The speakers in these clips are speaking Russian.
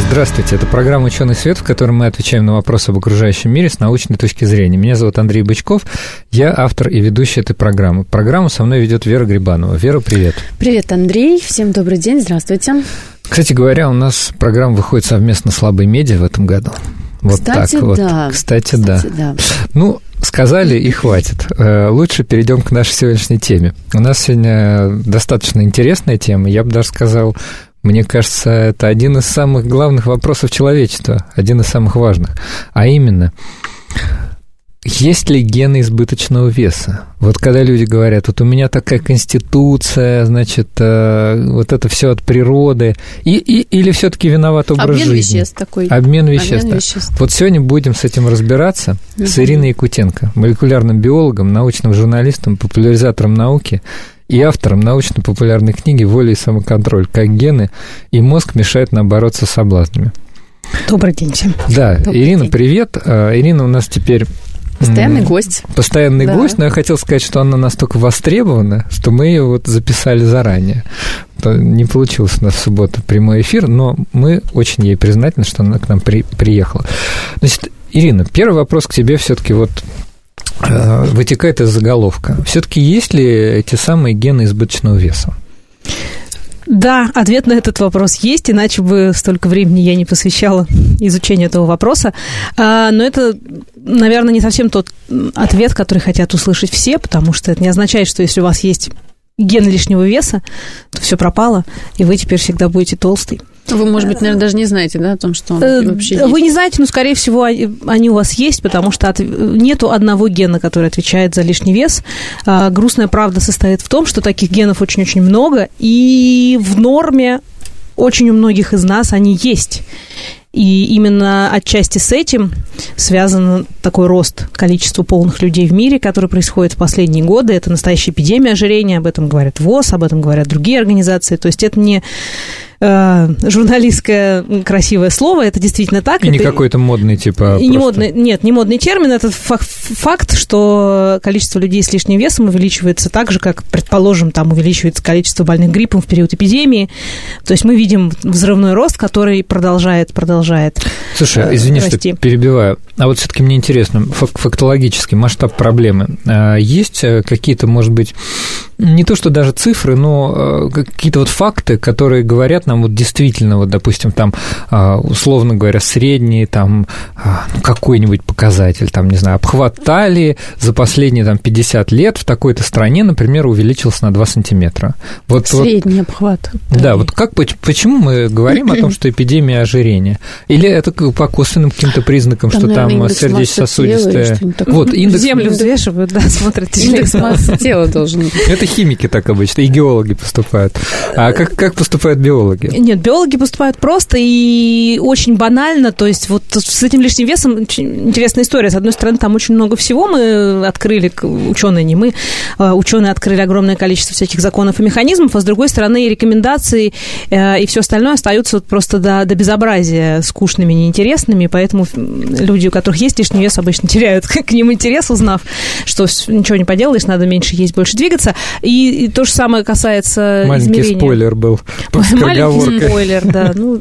Здравствуйте, это программа «Ученый свет», в которой мы отвечаем на вопросы об окружающем мире с научной точки зрения. Меня зовут Андрей Бычков, я автор и ведущий этой программы. Программу со мной ведет Вера Грибанова. Вера, привет. Привет, Андрей, всем добрый день, здравствуйте. Кстати говоря, у нас программа выходит совместно с «Слабой медиа» в этом году. Вот Кстати, так вот. Да. Кстати, Кстати, да. да. Ну, сказали и хватит. Э, лучше перейдем к нашей сегодняшней теме. У нас сегодня достаточно интересная тема. Я бы даже сказал, мне кажется, это один из самых главных вопросов человечества, один из самых важных. А именно, есть ли гены избыточного веса? Вот когда люди говорят, вот у меня такая конституция, значит, э, вот это все от природы, и, и, или все-таки виноват образ Обмен жизни? веществ такой. Обмен веществ. Обмен веществ. Вот сегодня будем с этим разбираться угу. с Ириной Якутенко, молекулярным биологом, научным журналистом, популяризатором науки и автором научно-популярной книги «Воля и самоконтроль. Как гены и мозг мешают нам бороться с соблазнами». Добрый день всем. Да, Добрый Ирина, день. привет. А, Ирина у нас теперь Постоянный гость. Постоянный да. гость, но я хотел сказать, что она настолько востребована, что мы ее вот записали заранее. Не получилось у нас в субботу прямой эфир, но мы очень ей признательны, что она к нам при, приехала. Значит, Ирина, первый вопрос к тебе все-таки вот вытекает из заголовка. Все-таки есть ли эти самые гены избыточного веса? Да, ответ на этот вопрос есть, иначе бы столько времени я не посвящала изучению этого вопроса. А, но это, наверное, не совсем тот ответ, который хотят услышать все, потому что это не означает, что если у вас есть ген лишнего веса, то все пропало, и вы теперь всегда будете толстый. Вы, может быть, наверное, даже не знаете, да, о том, что он э, вообще есть? Вы не знаете, но, скорее всего, они у вас есть, потому что от... нету одного гена, который отвечает за лишний вес. А, грустная правда состоит в том, что таких генов очень-очень много, и в норме очень у многих из нас они есть. И именно отчасти с этим связан такой рост количества полных людей в мире, который происходит в последние годы. Это настоящая эпидемия ожирения, об этом говорят ВОЗ, об этом говорят другие организации. То есть это не э, журналистское красивое слово, это действительно так. И это, не какой-то модный типа. И не модный, нет, не модный термин, это факт, что количество людей с лишним весом увеличивается так же, как, предположим, там увеличивается количество больных гриппом в период эпидемии. То есть мы видим взрывной рост, который продолжает, продолжает. Слушай, э, извини, расти. что перебиваю. А вот все-таки мне интересно, фактологический масштаб проблемы. А есть э, какие-то, может быть, не то что даже цифры, но э, какие-то вот факты, которые говорят нам вот действительно, вот, допустим, там, а, условно говоря, средний там а, ну, какой-нибудь показатель, там, не знаю, обхват талии за последние там 50 лет в такой-то стране, например, увеличился на 2 сантиметра. Вот, Средний вот, обхват. Да, да, вот как, почему мы говорим о том, что эпидемия ожирения? Или это по косвенным каким-то признакам, там, что там сердечно-сосудистая... Вот, индекс... Землю взвешивают, да, смотрят. Индекс массы тела должен. Это химики так обычно, и геологи поступают. А как, как поступают биологи? Нет, биологи поступают просто и очень банально. То есть вот с этим лишним весом интересная история. С одной стороны, там очень много всего мы открыли, ученые не мы, а ученые открыли огромное количество всяких законов и механизмов, а с другой стороны, рекомендации э, и все остальное остаются вот просто до, до безобразия скучными, неинтересными, поэтому люди, у которых есть лишний вес, обычно теряют к ним интерес, узнав, что ничего не поделаешь, надо меньше есть, больше двигаться. И, и то же самое касается Маленький измерения. спойлер был. Маленький спойлер, да. Ну,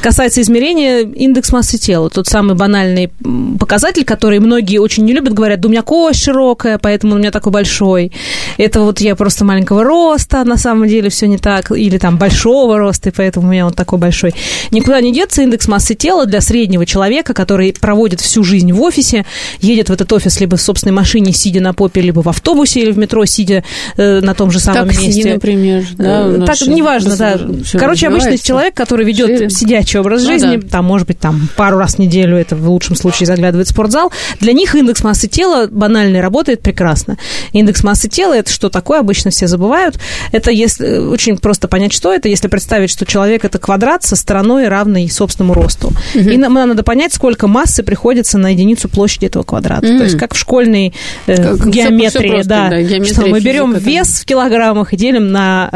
касается измерения индекс массы тела. Тот самый банальный показатель, который многие очень не любят, говорят, да у меня кость широкая, поэтому у меня такой большой. Это вот я просто маленького роста, на самом деле все не так. Или там большого роста, и поэтому у меня он такой большой. Никуда не деться индекс массы тела для среднего человека, который проводит всю жизнь в офисе, едет в этот офис либо в собственной машине, сидя на попе, либо в автобусе или в метро, сидя э, на том же самом Такси, месте. например, да, э, так, неважно, да. Короче, обычный человек, который ведет Шире. сидячий образ жизни, ну, да. там, может быть, там пару раз в неделю, это в лучшем случае заглядывает в спортзал, для них индекс массы тела банальный работает прекрасно. Индекс массы тела Это что такое? Обычно все забывают. Это если очень просто понять, что это, если представить, что человек это квадрат со стороной равной собственному росту. Угу. И нам надо понять, сколько массы приходится на единицу площади этого квадрата. Угу. То есть как в школьной э, как, геометрии, все, все просто, да, да геометрия, что мы берем физика, вес в килограммах и делим на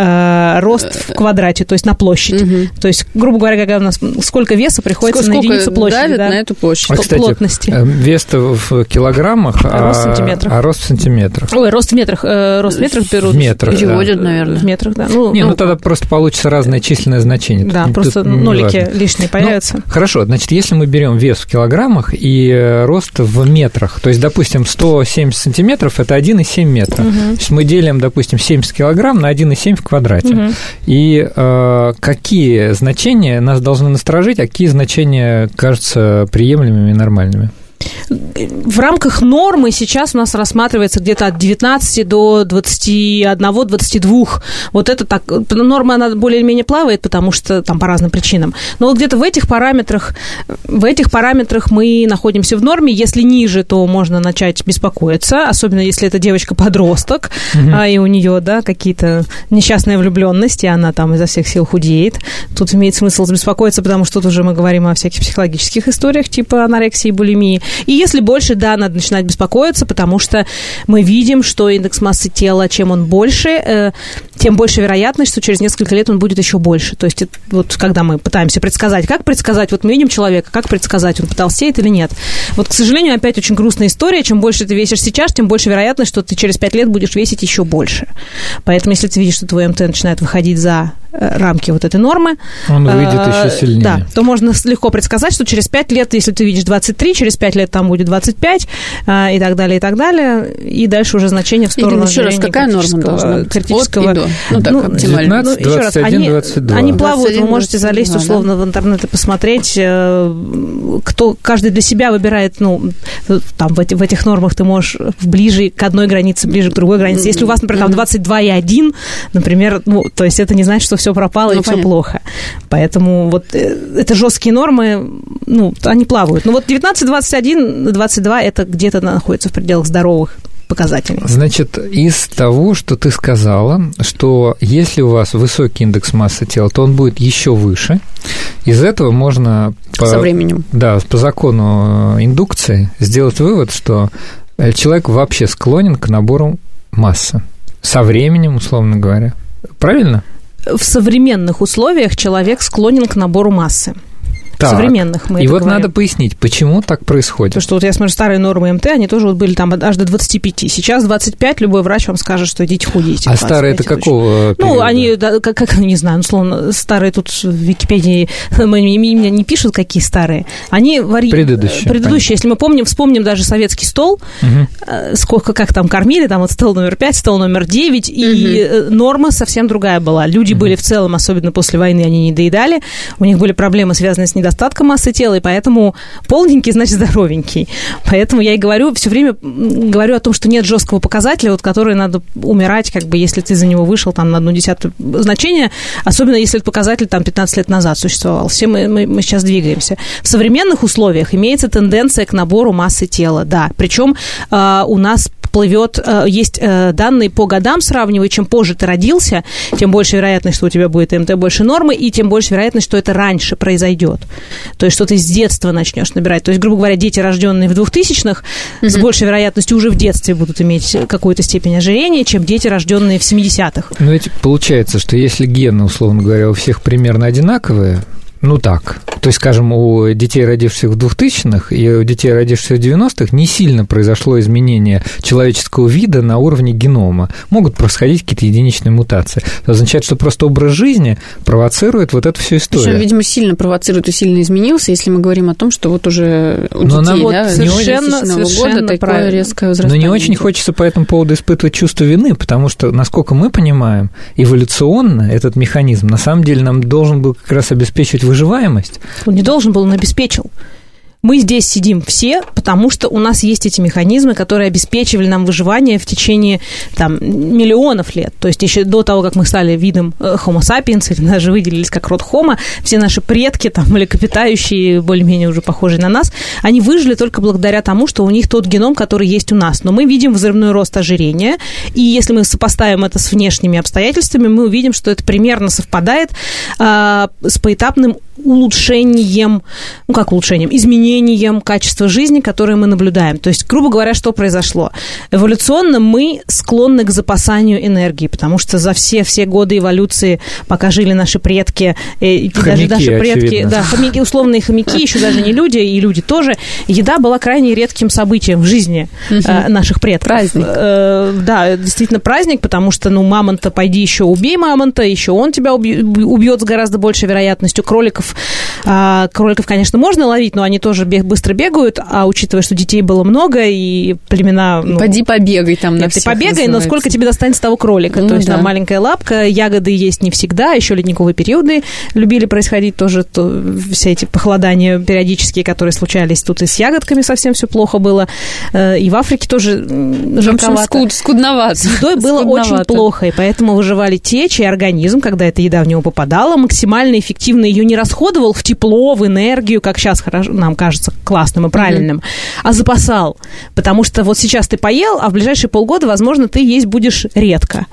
э, рост в квадрате, то есть на площадь. Угу. То есть, грубо говоря, когда у нас сколько веса приходится сколько, на единицу площади. Давит да? на эту площадь. А, кстати, плотности. Э, вес-то в килограммах, а, рост в сантиметрах. а рост в сантиметрах. Ой, рост в метрах. Э, рост в метрах берут. В метрах, Переводят, да. наверное. В метрах, да. Ну, Не, ну, ну тогда просто получится разное численное значение. Да, Тут просто нолики важно. лишние появятся. Ну, хорошо, значит, если мы берем вес в килограммах и э, рост в метрах, то есть, допустим, 170 сантиметров – это 1,7 метра. Угу. То есть мы делим, допустим, 70 килограмм на 1,7 в квадрате. Угу. И э, какие значения нас должны насторожить, а какие значения кажутся приемлемыми и нормальными? В рамках нормы сейчас у нас рассматривается где-то от 19 до 21-22. Вот это так, норма, она более-менее плавает, потому что там по разным причинам. Но вот где-то в этих параметрах, в этих параметрах мы находимся в норме. Если ниже, то можно начать беспокоиться, особенно если это девочка-подросток, угу. а, и у нее, да, какие-то несчастные влюбленности, она там изо всех сил худеет. Тут имеет смысл беспокоиться, потому что тут уже мы говорим о всяких психологических историях, типа анорексии, булимии. И если больше, да, надо начинать беспокоиться, потому что мы видим, что индекс массы тела, чем он больше, э, тем больше вероятность, что через несколько лет он будет еще больше. То есть вот когда мы пытаемся предсказать, как предсказать, вот мы видим человека, как предсказать, он потолстеет или нет. Вот, к сожалению, опять очень грустная история. Чем больше ты весишь сейчас, тем больше вероятность, что ты через пять лет будешь весить еще больше. Поэтому, если ты видишь, что твой МТ начинает выходить за э, рамки вот этой нормы, он выйдет э, еще сильнее. Да, то можно легко предсказать, что через 5 лет, если ты видишь 23, через 5 лет там будет 25 э, и так далее, и так далее, и дальше уже значение в сторону Ирина, еще раз, какая норма должна быть? Критического, От и до. Ну, так, ну, 19, ну, 21, они, 22. Они плавают, 21, вы можете залезть 22, условно да? в интернет и посмотреть, э, кто каждый для себя выбирает, ну, там в, эти, в этих нормах ты можешь ближе к одной границе, ближе к другой границе. Если у вас, например, там 22 и 1, например, ну, то есть это не значит, что все пропало ну, и все плохо. Поэтому вот э, это жесткие нормы, ну, они плавают. Ну, вот 19, 21, 22 это где-то находится в пределах здоровых показателей. Значит, из того, что ты сказала, что если у вас высокий индекс массы тела, то он будет еще выше. Из этого можно по, со временем. Да, по закону индукции сделать вывод, что человек вообще склонен к набору массы со временем, условно говоря. Правильно? В современных условиях человек склонен к набору массы так. современных. Мы и вот говорим. надо пояснить, почему так происходит. Потому что вот я смотрю, старые нормы МТ, они тоже вот были там аж до 25. Сейчас 25, любой врач вам скажет, что идите худите. А старые это какого периода? Ну, они, да, как, как, не знаю, условно, старые тут в Википедии меня не пишут, какие старые. Они вари... Предыдущие. Предыдущие. Если мы помним, вспомним даже советский стол, угу. сколько, как там кормили, там вот стол номер 5, стол номер 9, угу. и э, норма совсем другая была. Люди угу. были в целом, особенно после войны, они не доедали, у них были проблемы, связанные с недостатком недостатка массы тела, и поэтому полненький значит здоровенький. Поэтому я и говорю, все время говорю о том, что нет жесткого показателя, вот, который надо умирать, как бы, если ты за него вышел там на одну десятую значение, особенно если этот показатель там 15 лет назад существовал. Все мы, мы, мы сейчас двигаемся. В современных условиях имеется тенденция к набору массы тела, да. Причем э, у нас плывет, э, есть э, данные по годам сравнивая, чем позже ты родился, тем больше вероятность, что у тебя будет МТ больше нормы, и тем больше вероятность, что это раньше произойдет. То есть, что ты с детства начнешь набирать. То есть, грубо говоря, дети, рожденные в 2000-х, mm-hmm. с большей вероятностью уже в детстве будут иметь какую-то степень ожирения, чем дети, рожденные в 70-х. Ну, ведь получается, что если гены, условно говоря, у всех примерно одинаковые, ну так. То есть, скажем, у детей, родившихся в 2000-х и у детей, родившихся в 90-х, не сильно произошло изменение человеческого вида на уровне генома. Могут происходить какие-то единичные мутации. Это означает, что просто образ жизни провоцирует вот эту всю историю. Причем, видимо, сильно провоцирует и сильно изменился, если мы говорим о том, что вот уже у Но детей, да, совершенно, совершенно года такое резкое возрастание. Но не очень хочется по этому поводу испытывать чувство вины, потому что, насколько мы понимаем, эволюционно этот механизм на самом деле нам должен был как раз обеспечивать выживаемость. Он не должен был, он обеспечил. Мы здесь сидим все, потому что у нас есть эти механизмы, которые обеспечивали нам выживание в течение там, миллионов лет. То есть еще до того, как мы стали видом э, Homo sapiens, или даже выделились как род Homo, все наши предки, там, млекопитающие, более-менее уже похожие на нас, они выжили только благодаря тому, что у них тот геном, который есть у нас. Но мы видим взрывной рост ожирения, и если мы сопоставим это с внешними обстоятельствами, мы увидим, что это примерно совпадает э, с поэтапным улучшением, ну как улучшением, изменением качества жизни, которое мы наблюдаем. То есть, грубо говоря, что произошло? Эволюционно мы склонны к запасанию энергии, потому что за все, все годы эволюции, пока жили наши предки, э, и хомяки, даже наши предки, очевидно. да, хомяки, условные хомяки, еще даже не люди, и люди тоже, еда была крайне редким событием в жизни э, наших предков. Праздник. Э, да, действительно праздник, потому что, ну, мамонта, пойди еще убей мамонта, еще он тебя убьет с гораздо большей вероятностью. Кроликов, а, кроликов, конечно, можно ловить, но они тоже бег, быстро бегают, а учитывая, что детей было много, и племена... Ну, Поди побегай там на нет, ты побегай, но называется. сколько тебе достанется того кролика? Ну То есть да. там маленькая лапка, ягоды есть не всегда, еще ледниковые периоды любили происходить тоже, то, все эти похолодания периодические, которые случались тут и с ягодками совсем все плохо было, Э, и в Африке тоже жарковато. скуд- скудновато. С едой было очень Скудновато. плохо, и поэтому выживали те, чей организм, когда эта еда в него попадала, максимально эффективно ее не расходовал в тепло, в энергию, как сейчас хорошо, нам кажется классным и правильным, а запасал. Потому что вот сейчас ты поел, а в ближайшие полгода, возможно, ты есть будешь редко.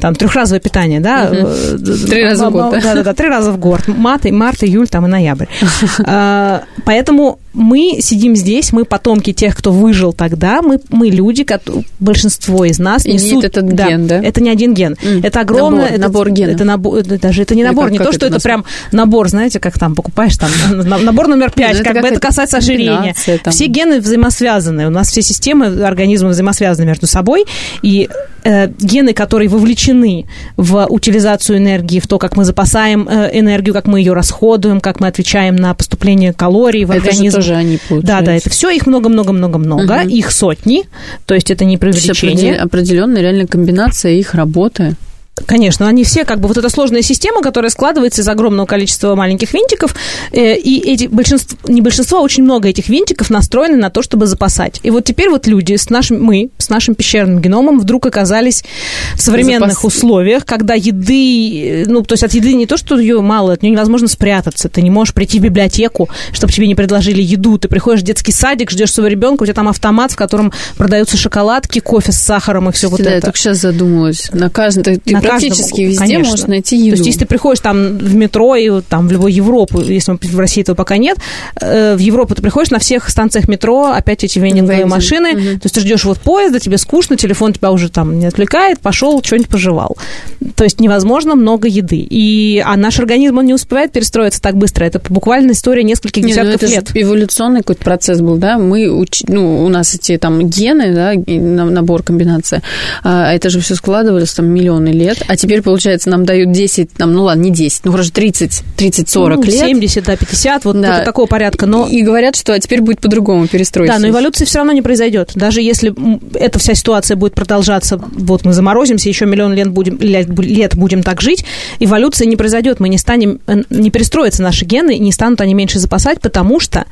Там трехразовое питание, да? э, Три раза в год, да? Да, да, да, три раза в год. Март, и- март, июль, там и ноябрь. А, Поэтому мы сидим здесь, мы потомки тех, кто выжил тогда, мы, мы люди, кото- большинство из нас Имеет несут... этот ген, да? Это не один ген. М, Это огромное... набор- это- набор генов. Это набор, даже это не набор, как- не как то, что это это прям набор, знаете, как там покупаешь, там, на- набор номер пять, Ну, как бы это касается ожирения. Все гены взаимосвязаны, у нас все системы организма взаимосвязаны между собой, и э, гены, которые вовлечены в утилизацию энергии, в то, как мы запасаем э, энергию, как мы ее расходуем, как мы отвечаем на поступление калорий в Это организм. тоже они, Да, да, получается. это все их много-много-много-много, Мгм. их сотни, то есть это не То есть преувеличение. определен- определенная реально комбинация их работы. Конечно, они все как бы вот эта сложная система, которая складывается из огромного количества маленьких винтиков, э, и эти большинство, не большинство, а очень много этих винтиков настроены на то, чтобы запасать. И вот теперь вот люди с нашим, мы с нашим пещерным геномом вдруг оказались в современных Запас- условиях, когда еды, э, ну, то есть от еды не то, что ее мало, от нее невозможно спрятаться. Ты не можешь прийти в библиотеку, чтобы тебе не предложили еду. Ты приходишь в детский садик, ждешь своего ребенка, у тебя там автомат, в котором продаются шоколадки, кофе с сахаром и все вот да, я это. только сейчас задумалась. На каждом, ты, ты На практически каждом, везде конечно. можешь найти То еду. есть, если ты приходишь там в метро и там в любую Европу, если в России этого пока нет, э, в Европу ты приходишь, на всех станциях метро опять эти вендинговые Вендинг. машины, Мгм. то есть ты ждешь вот поезда, тебе скучно, телефон тебя уже там не отвлекает, пошел, что-нибудь пожевал. То есть невозможно много еды. И, а наш организм, он не успевает перестроиться так быстро. Это буквально история нескольких Не, ну десятков это же лет. эволюционный какой-то процесс был, да? Мы, уч- ну, у нас эти там гены, да, набор, комбинация, а это же все складывалось там миллионы лет, а теперь, получается, нам дают 10, там, ну ладно, не 10, ну, хорошо, 30, 30-40 Ну, лет. 70, да, 50, вот Да. такого порядка. Но И говорят, что а теперь будет по-другому перестроиться. Да, но эволюция все равно не произойдет. Даже если эта вся ситуация будет продолжаться, вот мы заморозимся, еще миллион лет будем, лет, лет будем так жить, эволюция не произойдет. Мы не станем, э, не перестроятся наши гены, и не станут они меньше запасать, потому что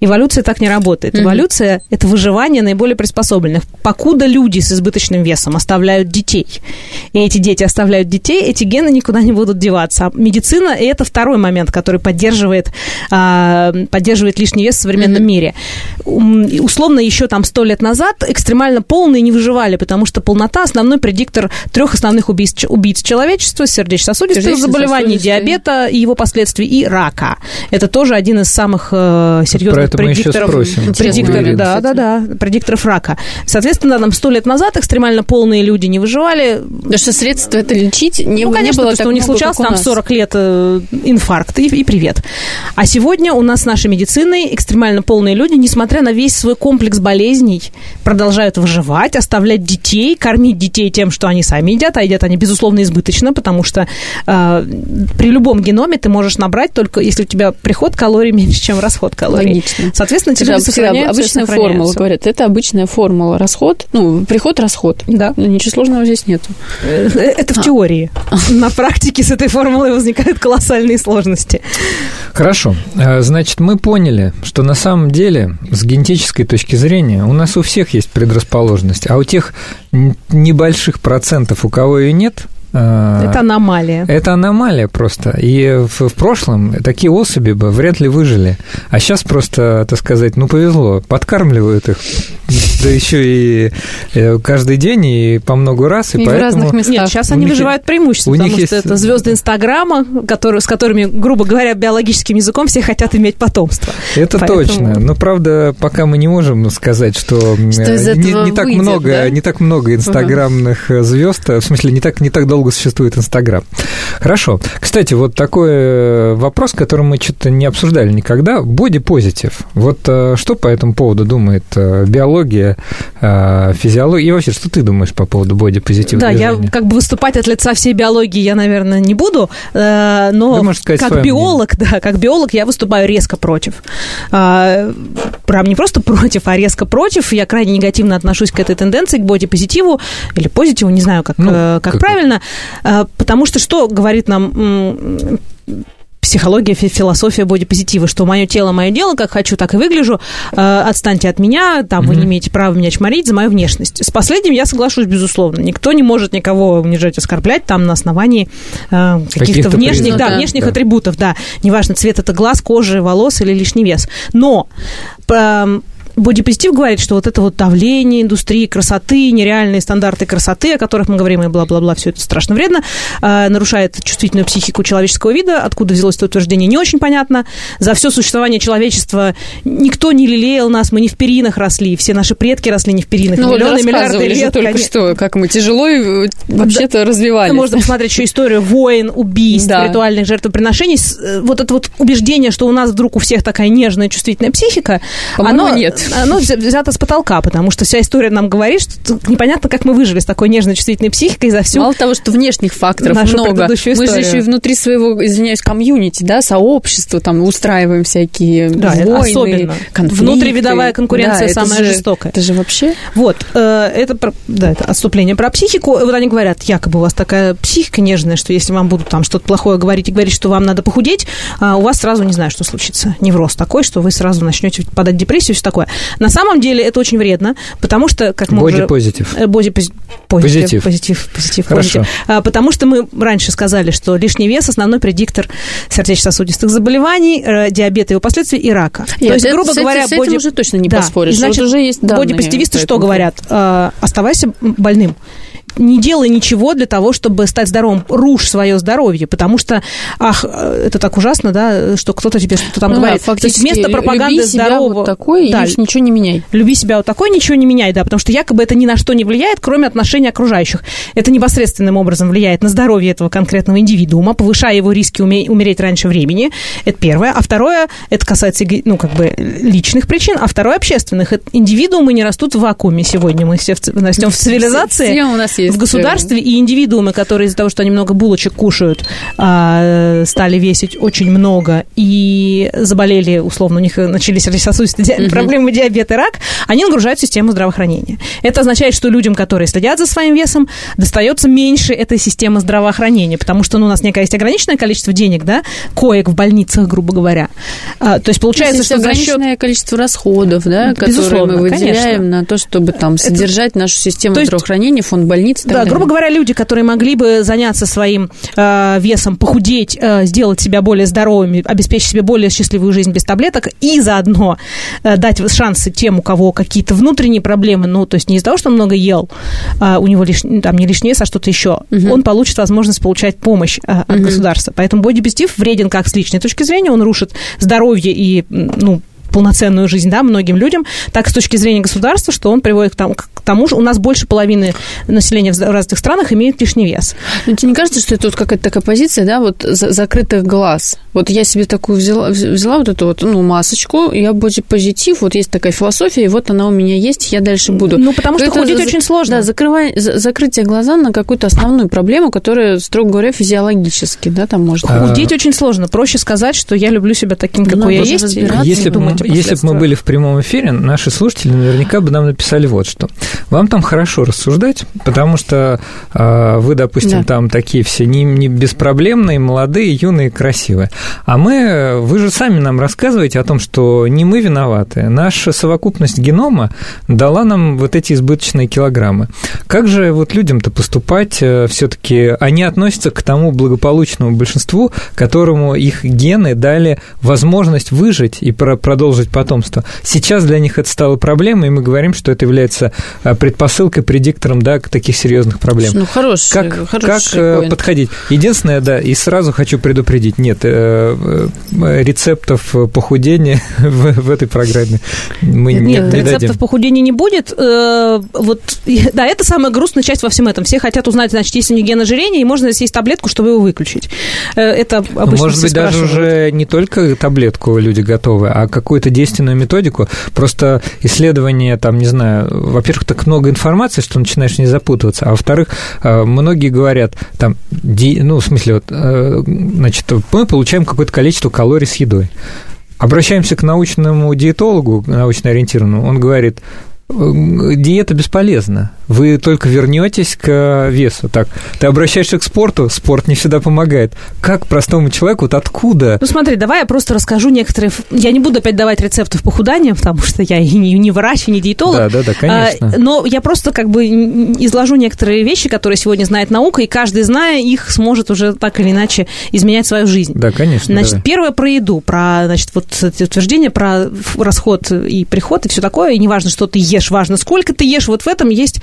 эволюция так не работает. Мгм. Эволюция – это выживание наиболее приспособленных. Покуда люди с избыточным весом оставляют детей, и эти дети оставляют детей, эти гены никуда не будут деваться. А медицина – и это второй момент, который поддерживает, а, поддерживает лишний вес в современном мире. Условно, еще там сто лет назад экстремально полные не выживали, потому что полнота – основной предиктор трех основных убийц, убийц человечества – сердечно-сосудистых заболеваний, Сердечно-сосудистые. диабета и его последствий, и рака. Это тоже один из самых э, серьезных предикторов. спросим. Предикторы, да, да, да, предикторов рака. Соответственно, там сто лет назад экстремально полные люди не выживали. Потому что средства это лечить не, Ну, не конечно, было то, что так у них много, случался там в нас. 40 лет э, инфаркт, и, и привет. А сегодня у нас с нашей медициной экстремально полные люди, несмотря на весь свой комплекс болезней, продолжают выживать, оставлять детей, кормить детей тем, что они сами едят, а едят они, безусловно, избыточно, потому что э, при любом геноме ты можешь набрать только, если у тебя приход калорий меньше, чем расход калорий. Логично. Соответственно, тебе обычная формула, говорят. Это обычная формула. Расход, ну, приход, расход. Да. Ничего сложного здесь нету. Это в а. теории. На практике с этой формулой возникают колоссальные сложности. Хорошо. Э, значит, мы поняли, что на самом деле с генетической точки зрения у нас у всех есть предрасположенность, а у тех небольших процентов, у кого ее нет, это аномалия. Это аномалия просто. И в, в прошлом такие особи бы вряд ли выжили. А сейчас просто, так сказать, ну повезло, подкармливают их. Да еще и э, каждый день и по много раз. И, и поэтому... в разных местах. Нет, сейчас они выживают преимущественно, потому что есть... это звезды Инстаграма, которые, с которыми, грубо говоря, биологическим языком все хотят иметь потомство. Это поэтому... точно. Но правда, пока мы не можем сказать, что, что не, не так выйдет, много, да? не так много инстаграмных угу. звезд, в смысле, не так не так долго долго существует Инстаграм. Хорошо. Кстати, вот такой э, вопрос, который мы что-то не обсуждали никогда. Бодипозитив. Вот э, что по этому поводу думает э, биология, физиология? И вообще, что ты думаешь по поводу бодипозитива? Да, движения? я как бы выступать от лица всей биологии я, наверное, не буду, но сказать, как биолог, мнение. да, как биолог я выступаю резко против. Прям не просто против, а резко против. Я крайне негативно отношусь к этой тенденции, к бодипозитиву или позитиву, не знаю, как, ну, как, как правильно. Э, потому что что говорит нам психология, философия бодипозитива, что мое тело, мое дело, как хочу, так и выгляжу, э, отстаньте от меня, там, mm-hmm. вы не имеете права меня чморить за мою внешность. С последним я соглашусь, безусловно. Никто не может никого унижать, оскорблять там на основании э, каких-то, каких-то внешних, да, да, внешних да. атрибутов, да. Неважно, цвет это глаз, кожи, волос или лишний вес. Но э, бодипозитив говорит, что вот это вот давление индустрии красоты, нереальные стандарты красоты, о которых мы говорим, и бла-бла-бла, все это страшно вредно, э, нарушает чувствительную психику человеческого вида. Откуда взялось это утверждение, не очень понятно. За все существование человечества никто не лелеял нас, мы не в перинах росли, все наши предки росли не в перинах. Ну, миллионы, миллиарды лет. Только конечно. что, как мы тяжело э, вообще-то да. развивались. Можно посмотреть еще историю войн, убийств, да. ритуальных жертвоприношений. Э, вот это вот убеждение, что у нас вдруг у всех такая нежная, чувствительная психика, оно нет оно взято с потолка, потому что вся история нам говорит, что непонятно, как мы выжили с такой нежной чувствительной психикой за всю Мало того, что внешних факторов нашу много, мы же еще и внутри своего, извиняюсь, комьюнити, да, сообщества, там устраиваем всякие да, войны, особенно. конфликты. Внутривидовая конкуренция да, самая же, жестокая. Это же вообще... Вот, э, это, да, это отступление про психику. Вот они говорят, якобы у вас такая психика нежная, что если вам будут там что-то плохое говорить и говорить, что вам надо похудеть, а у вас сразу не знаю, что случится. Невроз такой, что вы сразу начнете подать депрессию, все такое. На самом деле это очень вредно, потому что, как мы Боди позитив. Э, боди позитив. Позитив, позитив, позитив. Хорошо. А, потому что мы раньше сказали, что лишний вес – основной предиктор сердечно-сосудистых заболеваний, э, диабета и его последствий и рака. Нет, То есть, это, грубо с говоря, с боди... уже точно не да. поспоришь. Значит, вот уже есть бодипозитивисты что говорят? Э, оставайся больным не делай ничего для того, чтобы стать здоровым, рушь свое здоровье, потому что, ах, это так ужасно, да, что кто-то тебе что-то там ну, говорит. Да, То есть вместо пропаганды люби себя здорового... вот такой, да, и ничего не меняй. Люби себя вот такой, ничего не меняй, да, потому что якобы это ни на что не влияет, кроме отношений окружающих. Это непосредственным образом влияет на здоровье этого конкретного индивидуума, повышая его риски умереть раньше времени. Это первое. А второе, это касается, ну, как бы личных причин, а второе общественных. Индивидуумы не растут в вакууме сегодня. Мы все растем в цивилизации. Все у нас есть. В государстве, и индивидуумы, которые из-за того, что они много булочек кушают, а, стали весить очень много и заболели, условно, у них начались сердечно-сосудистые угу. проблемы, диабет и рак, они нагружают систему здравоохранения. Это означает, что людям, которые следят за своим весом, достается меньше этой системы здравоохранения, потому что ну, у нас некое есть ограниченное количество денег, да, коек в больницах, грубо говоря. А, то есть получается, что ограниченное счет... количество расходов, да, которые мы выделяем конечно. на то, чтобы там содержать Это... нашу систему то есть... здравоохранения, фонд больниц да, далее. грубо говоря, люди, которые могли бы заняться своим э, весом, похудеть, э, сделать себя более здоровыми, обеспечить себе более счастливую жизнь без таблеток и заодно э, дать шансы тем, у кого какие-то внутренние проблемы, ну, то есть не из-за того, что он много ел, э, у него лиш, там не лишний вес, а что-то еще, угу. он получит возможность получать помощь э, от угу. государства. Поэтому бодипозитив вреден как с личной точки зрения, он рушит здоровье и, ну, полноценную жизнь да, многим людям, так и с точки зрения государства, что он приводит к тому, к тому же у нас больше половины населения в разных странах имеет лишний вес. Но тебе не кажется, что это вот какая-то такая позиция, да, вот закрытых глаз? Вот я себе такую взяла, взяла вот эту вот, ну, масочку, я позитив, вот есть такая философия, и вот она у меня есть, я дальше буду. Ну, потому что это, худеть за, очень сложно. Да, закрывай, за, закрытие глаза на какую-то основную проблему, которая, строго говоря, физиологически, да, там может... Худеть а... очень сложно. Проще сказать, что я люблю себя таким, ну, какой я есть. Если мы если бы мы были в прямом эфире, наши слушатели наверняка бы нам написали вот что. Вам там хорошо рассуждать, потому что э, вы, допустим, да. там такие все не, не беспроблемные, молодые, юные, красивые. А мы, вы же сами нам рассказываете о том, что не мы виноваты. Наша совокупность генома дала нам вот эти избыточные килограммы. Как же вот людям-то поступать? Э, Все-таки они относятся к тому благополучному большинству, которому их гены дали возможность выжить и продолжить потомство. Сейчас для них это стало проблемой, и мы говорим, что это является э, предпосылкой, предиктором да, таких серьезных проблем. Ну, хороший, как, хороший как point. Э, подходить? Единственное, да, и сразу хочу предупредить, нет, рецептов похудения в, в этой программе мы нет, не, нет, не рецептов дадим. похудения не будет. Вот, да, это самая грустная часть во всем этом. Все хотят узнать, значит, есть у них ген ожирения, и можно съесть таблетку, чтобы его выключить. Это обычно Может быть, даже уже не только таблетку люди готовы, а какую-то действенную методику. Просто исследование, там, не знаю, во-первых, так много информации, что начинаешь не запутываться, а во-вторых, э, многие говорят, там, ну, в смысле, вот, э, значит, мы получаем какое-то количество калорий с едой. Обращаемся к научному диетологу, научно ориентированному, он говорит, диета бесполезна. Вы только вернетесь к весу. Так, ты обращаешься к спорту, спорт не всегда помогает. Как простому человеку, вот откуда? Ну смотри, давай я просто расскажу некоторые... Я не буду опять давать рецептов похудания, потому что я и не, не врач, и не диетолог. Да, да, да, конечно. А, но я просто как бы изложу некоторые вещи, которые сегодня знает наука, и каждый, зная их, сможет уже так или иначе изменять свою жизнь. Да, конечно. Значит, давай. первое про еду, про, значит, вот эти утверждения про расход и приход, и все такое, и неважно, что ты ешь, важно, сколько ты ешь, вот в этом есть...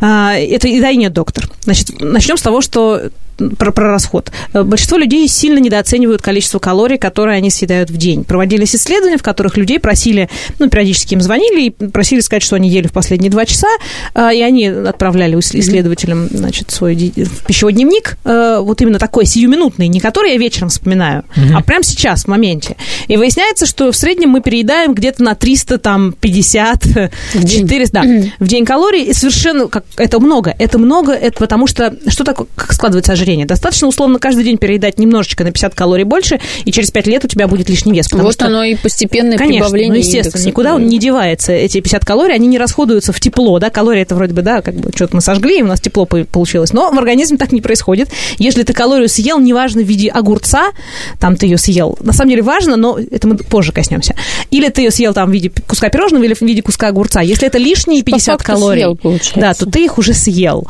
А, это еда и нет доктор. Значит, начнем с того, что про, про расход. Э, большинство людей сильно недооценивают количество калорий, которые они съедают в день. Проводились исследования, в которых людей просили, ну, периодически им звонили и просили сказать, что они ели в последние два часа, э, и они отправляли исследователям, значит, свой пищевой дневник, э, вот именно такой сиюминутный, не который я вечером вспоминаю, угу. а прямо сейчас, в моменте. И выясняется, что в среднем мы переедаем где-то на 300, там, 50, в 400, да, в день калорий. И совершенно, как, это много. Это много, это потому что, что такое, как складывается ожирение? Ожирения. Достаточно условно каждый день переедать немножечко на 50 калорий больше, и через 5 лет у тебя будет лишний вес. Вот что, оно и постепенное конечно, прибавление ну, естественно, индекса. никуда он не девается. Эти 50 калорий, они не расходуются в тепло, да, калории это вроде бы, да, как бы что-то мы сожгли, и у нас тепло получилось, но в организме так не происходит. Если ты калорию съел, неважно, в виде огурца, там ты ее съел, на самом деле важно, но это мы позже коснемся. Или ты ее съел там в виде куска пирожного или в виде куска огурца. Если это лишние 50 калорий, съел, да, то ты их уже съел.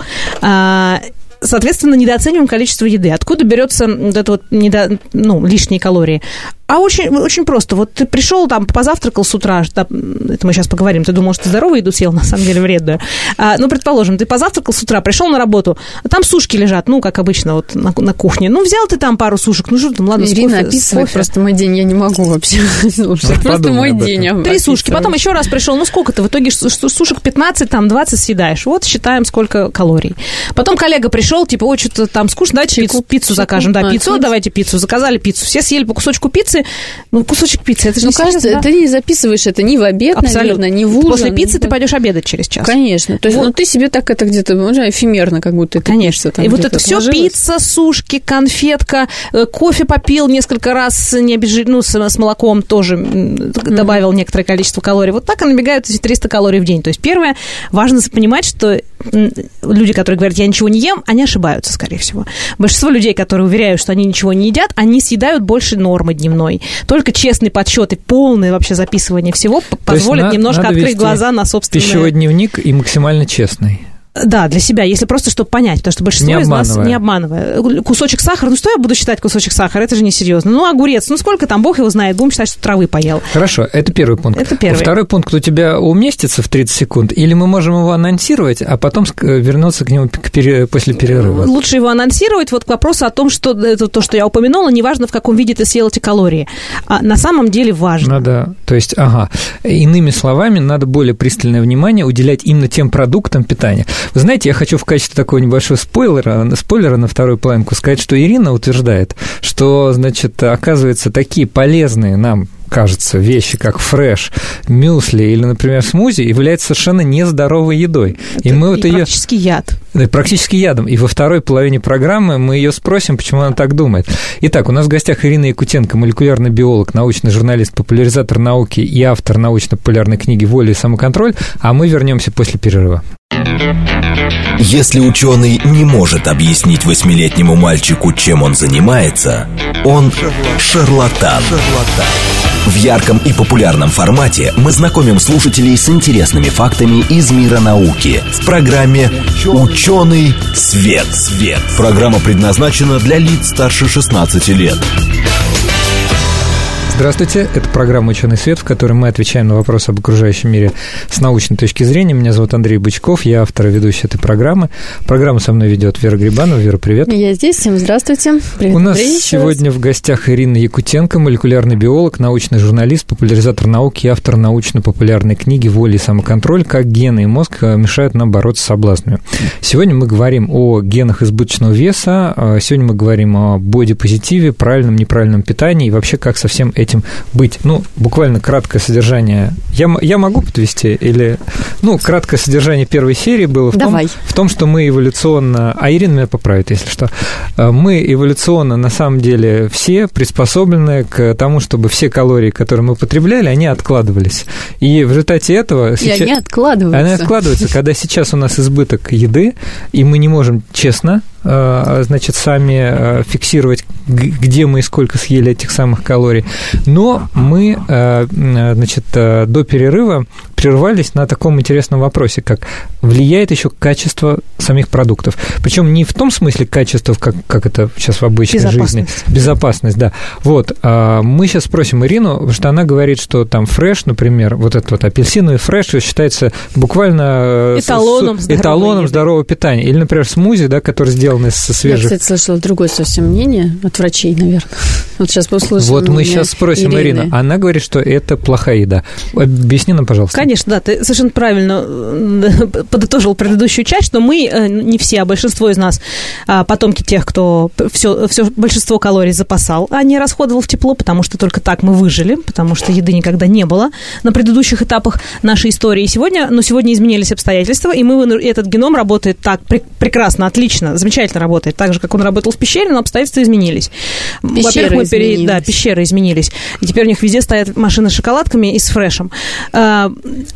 Соответственно, недооцениваем количество еды. Откуда берется вот это вот недо, ну, лишние калории? А очень, очень просто. Вот ты пришел там, позавтракал с утра, это мы сейчас поговорим, ты думал, что ты здоровую еду съел, на самом деле вредную. А, ну, предположим, ты позавтракал с утра, пришел на работу, а там сушки лежат, ну, как обычно, вот на, на кухне. Ну, взял ты там пару сушек, ну, что там, ладно, Ирина с кофе, описывает с просто мой день, я не могу вообще. Просто мой день. Три сушки, потом еще раз пришел, ну, сколько ты? В итоге сушек 15, там, 20 съедаешь. Вот считаем, сколько калорий. Потом коллега пришел, типа, ой, что-то там скучно, давайте пиццу закажем. Да, пиццу, давайте пиццу. Заказали пиццу. Все съели по кусочку пиццы, ну, кусочек пиццы, это же ну, не кажется, да? ты не записываешь это ни в обед, Абсолютно. наверное, ни в ужин. После пиццы ты пойдешь обедать через час. Конечно. То есть, вот. ну, ты себе так это где-то, ну, эфемерно, как будто это Конечно. Там и вот это все пицца, сушки, конфетка, э, кофе попил несколько раз, не обижи, ну, с, с молоком тоже mm-hmm. добавил некоторое количество калорий. Вот так и набегают эти 300 калорий в день. То есть, первое, важно понимать, что люди, которые говорят, я ничего не ем, они ошибаются, скорее всего. Большинство людей, которые уверяют, что они ничего не едят, они съедают больше нормы дневной. Только честный подсчет и полное вообще записывание всего позволит немножко открыть глаза на собственное... Пищевой дневник и максимально честный. Да, для себя, если просто чтобы понять, потому что большинство не из нас не обманывая. Кусочек сахара, ну что я буду считать кусочек сахара, это же не серьезно. Ну, огурец, ну сколько там, бог его знает, будем считать, что травы поел. Хорошо, это первый пункт. Это первый. Второй пункт у тебя уместится в 30 секунд, или мы можем его анонсировать, а потом вернуться к нему после перерыва? Лучше его анонсировать, вот к вопросу о том, что это то, что я упомянула, неважно, в каком виде ты съел эти калории. А на самом деле важно. Надо, то есть, ага, иными словами, надо более пристальное внимание уделять именно тем продуктам питания. Вы знаете, я хочу в качестве такого небольшого спойлера, спойлера на вторую половинку сказать, что Ирина утверждает, что, значит, оказывается, такие полезные нам кажется, вещи, как фреш, мюсли или, например, смузи, является совершенно нездоровой едой. Это и мы вот и ее... практически яд. Да, практически ядом. И во второй половине программы мы ее спросим, почему она так думает. Итак, у нас в гостях Ирина Якутенко, молекулярный биолог, научный журналист, популяризатор науки и автор научно-популярной книги «Воля и самоконтроль», а мы вернемся после перерыва. Если ученый не может объяснить восьмилетнему мальчику, чем он занимается, он шарлатан. шарлатан. В ярком и популярном формате мы знакомим слушателей с интересными фактами из мира науки в программе «Ученый свет». свет. Программа предназначена для лиц старше 16 лет. Здравствуйте, это программа «Ученый свет», в которой мы отвечаем на вопросы об окружающем мире с научной точки зрения. Меня зовут Андрей Бычков, я автор и ведущий этой программы. Программу со мной ведет Вера Грибанова. Вера, привет. Я здесь, всем здравствуйте. Привет, У нас Андрей, сегодня в гостях Ирина Якутенко, молекулярный биолог, научный журналист, популяризатор науки и автор научно-популярной книги «Воля и самоконтроль. Как гены и мозг мешают нам бороться с соблазнами». Сегодня мы говорим о генах избыточного веса, а сегодня мы говорим о бодипозитиве, правильном, неправильном питании и вообще как со всем этим этим быть? Ну, буквально краткое содержание. Я, я могу подвести? Или, ну, краткое содержание первой серии было в, Давай. том, в том, что мы эволюционно... А Ирина меня поправит, если что. Э, мы эволюционно, на самом деле, все приспособлены к тому, чтобы все калории, которые мы потребляли, они откладывались. И в результате этого... И сейчас... они откладываются. Они откладываются, когда сейчас у нас избыток еды, и мы не можем честно значит, сами э, фиксировать, где мы и сколько съели этих самых калорий. Но мы, э, значит, до перерыва прервались на таком интересном вопросе, как влияет еще качество самих продуктов. Причем не в том смысле качество, как, как это сейчас в обычной Безопасность. жизни. Безопасность, да. Вот, а мы сейчас спросим Ирину, потому что она говорит, что там фреш, например, вот этот вот апельсиновый фреш считается буквально эталоном, с, здорового, эталоном здорового питания. Или, например, смузи, да, который сделан со свежих... Я, кстати, слышала другое совсем мнение от врачей, наверное. Вот сейчас послушаем. Вот мы сейчас спросим Ирины. Ирина. Она говорит, что это плохая еда. Объясни нам, пожалуйста. Конечно, да, ты совершенно правильно э, подытожил предыдущую часть, что мы, э, не все, а большинство из нас, а, потомки тех, кто все, все большинство калорий запасал, а не расходовал в тепло, потому что только так мы выжили, потому что еды никогда не было на предыдущих этапах нашей истории. Сегодня, но сегодня изменились обстоятельства, и мы, этот геном работает так прекрасно, отлично, замечательно работает, так же, как он работал в пещере, но обстоятельства изменились. Во-первых, мы пере... Да, пещеры изменились. И теперь у них везде стоят машины с шоколадками и с фрешем.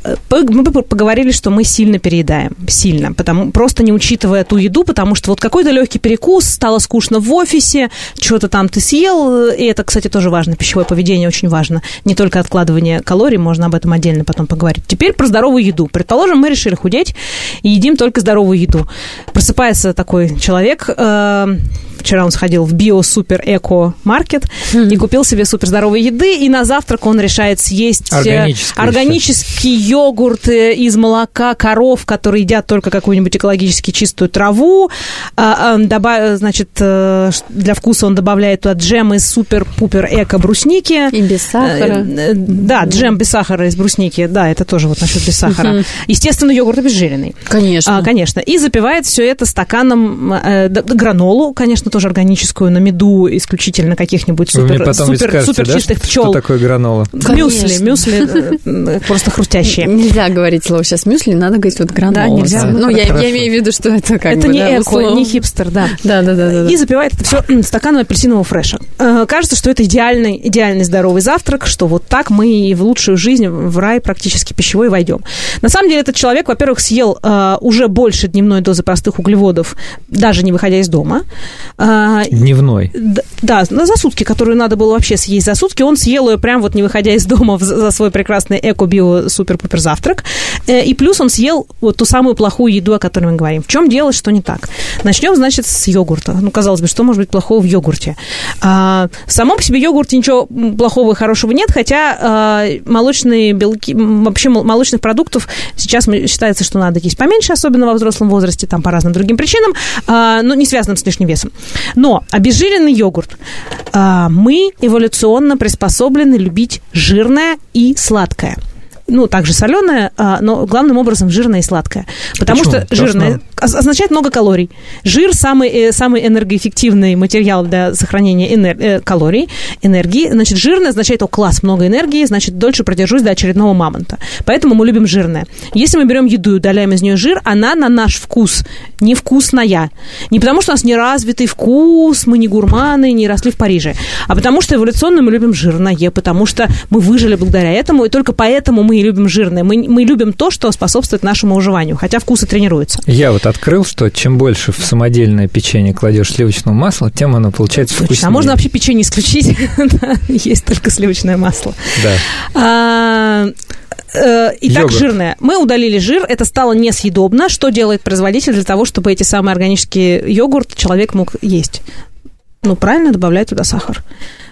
А, мы поговорили, что мы сильно переедаем. Сильно. Потому, просто не учитывая ту еду, потому что вот какой-то легкий перекус, стало скучно в офисе, что-то там ты съел, и это, кстати, тоже важно. Пищевое поведение очень важно. Не только откладывание калорий, можно об этом отдельно потом поговорить. Теперь про здоровую еду. Предположим, мы решили худеть и едим только здоровую еду. Просыпается такой человек э, Вчера он сходил в био-супер-эко-маркет mm-hmm. и купил себе суперздоровой еды, и на завтрак он решает съесть э, органический йогурт э, из молока коров, которые едят только какую-нибудь экологически чистую траву. А, а, добав... Значит, э, для вкуса он добавляет туда джем из супер-пупер-эко брусники. И без сахара. Да, джем без сахара из брусники. Да, это тоже вот насчет без сахара. Mm-hmm. Естественно, йогурт обезжиренный. Конечно. А, конечно. И запивает все это стаканом э, гранолу, конечно, тоже органическую на меду исключительно каких-нибудь супер, супер, супер да, чистых пчел. Что такое гранола? Мюсли, мюсли э, просто хрустящие. Нельзя говорить слово сейчас мюсли, надо говорить вот гранола. Да, нельзя. Ну, я, я имею в виду, что это как Это бы, не да, эко, условно. не хипстер, да. Да, да, да, да. И запивает это все стаканом апельсинового фреша. Э, кажется, что это идеальный, идеальный здоровый завтрак, что вот так мы и в лучшую жизнь, в рай практически пищевой войдем. На самом деле этот человек, во-первых, съел э, уже больше дневной дозы простых углеводов, даже не выходя из дома. Не дневной. Да, за сутки, которую надо было вообще съесть за сутки, он съел ее прям вот не выходя из дома за свой прекрасный эко-био-супер-пупер завтрак. Э, и плюс он съел вот ту самую плохую еду, о которой мы говорим. В чем дело, что не так? Начнем, значит, с йогурта. Ну, казалось бы, что может быть плохого в йогурте? А, в самом по себе йогурте ничего плохого и хорошего нет, хотя а, молочные белки, вообще молочных продуктов сейчас считается, что надо есть поменьше, особенно во взрослом возрасте, там по разным другим причинам, а, но не связанным с лишним весом. Но обезжиренный йогурт. А, мы эволюционно приспособлены любить жирное и сладкое ну, также соленое, а, но главным образом жирное и сладкое. Потому Почему? что жирное означает много калорий. Жир самый, э, самый энергоэффективный материал для сохранения энер... Э, калорий, энергии. Значит, жирное означает, о, класс, много энергии, значит, дольше продержусь до очередного мамонта. Поэтому мы любим жирное. Если мы берем еду и удаляем из нее жир, она на наш вкус невкусная. Не потому, что у нас неразвитый вкус, мы не гурманы, не росли в Париже, а потому что эволюционно мы любим жирное, потому что мы выжили благодаря этому, и только поэтому мы любим жирное. Мы, мы любим то, что способствует нашему выживанию, хотя вкусы тренируются. Я вот открыл, что чем больше в самодельное печенье кладешь сливочного масла, тем оно получается Точно. вкуснее. А можно вообще печенье исключить? Есть только сливочное масло. Да. А, э, Итак, Йогурт. жирное. Мы удалили жир, это стало несъедобно. Что делает производитель для того, чтобы эти самые органические йогурт человек мог есть? Ну, правильно, добавляет туда сахар